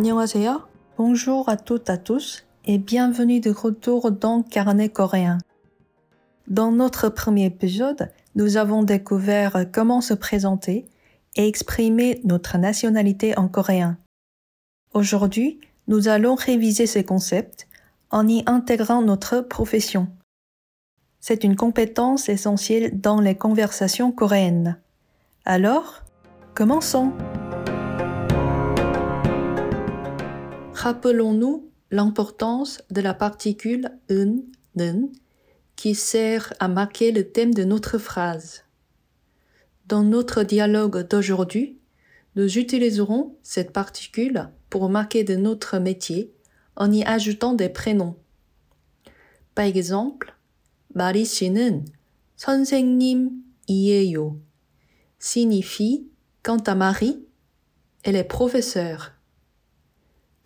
안녕하세요. Bonjour à toutes et à tous et bienvenue de retour dans Carnet coréen. Dans notre premier épisode, nous avons découvert comment se présenter et exprimer notre nationalité en coréen. Aujourd'hui, nous allons réviser ces concepts en y intégrant notre profession. C'est une compétence essentielle dans les conversations coréennes. Alors, commençons. Rappelons-nous l'importance de la particule un, nen, qui sert à marquer le thème de notre phrase. Dans notre dialogue d'aujourd'hui, nous utiliserons cette particule pour marquer de notre métier en y ajoutant des prénoms. Par exemple, 마리 씨는 선생님이에요 signifie quant à Marie, elle est professeure.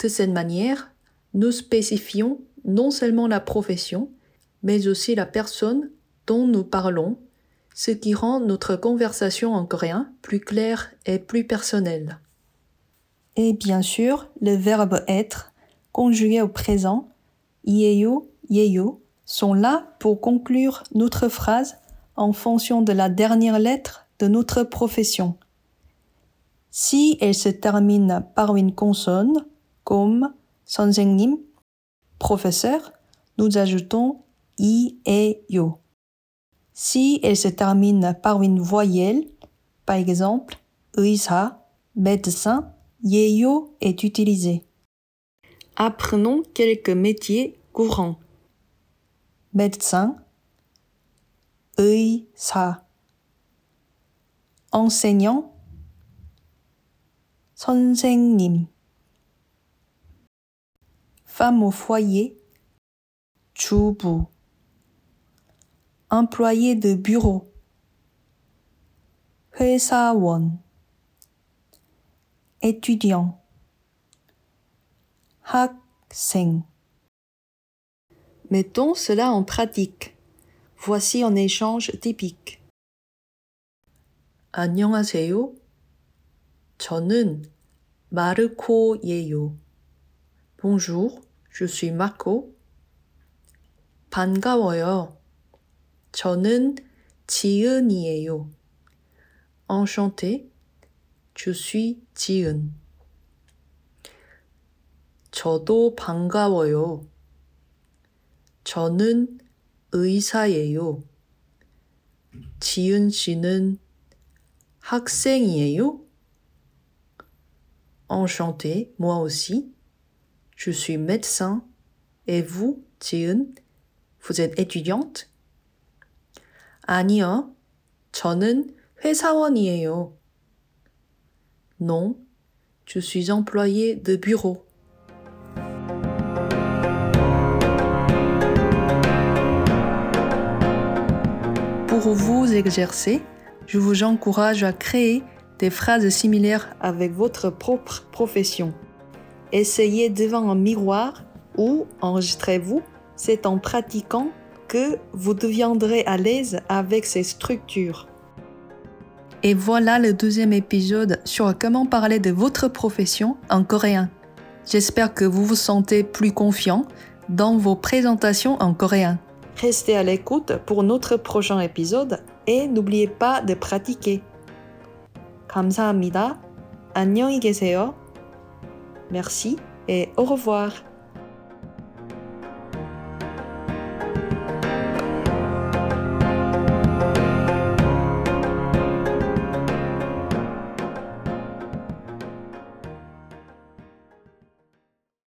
De cette manière, nous spécifions non seulement la profession, mais aussi la personne dont nous parlons, ce qui rend notre conversation en coréen plus claire et plus personnelle. Et bien sûr, le verbe être, conjugué au présent, yeyo, yeyo, sont là pour conclure notre phrase en fonction de la dernière lettre de notre profession. Si elle se termine par une consonne, comme 선생님, professeur, nous ajoutons i et yo. Si elle se termine par une voyelle, par exemple 의사, médecin, yeyo est utilisé. Apprenons quelques métiers courants. Médecin, 의사, enseignant, 선생님. Femme au foyer, 주부. Employé de bureau, 회사원. Étudiant, 학생. Mettons cela en pratique. Voici un échange typique. 안녕하세요. 저는 마르코예요. Bonjour, je suis Marco. 반가워요. 저는 지은이에요. Enchanté, je suis 지은. 저도 반가워요. 저는 의사예요. 지은 씨는 학생이에요? Enchanté, moi aussi. Je suis médecin. Et vous, 지은, vous êtes étudiante? 아니요. 저는 회사원이에요. Non, je suis employé de bureau. Pour vous exercer, je vous encourage à créer des phrases similaires avec votre propre profession. Essayez devant un miroir ou enregistrez-vous. C'est en pratiquant que vous deviendrez à l'aise avec ces structures. Et voilà le deuxième épisode sur comment parler de votre profession en coréen. J'espère que vous vous sentez plus confiant dans vos présentations en coréen. Restez à l'écoute pour notre prochain épisode et n'oubliez pas de pratiquer. 감사합니다. 안녕히 계세요. Merci et au revoir.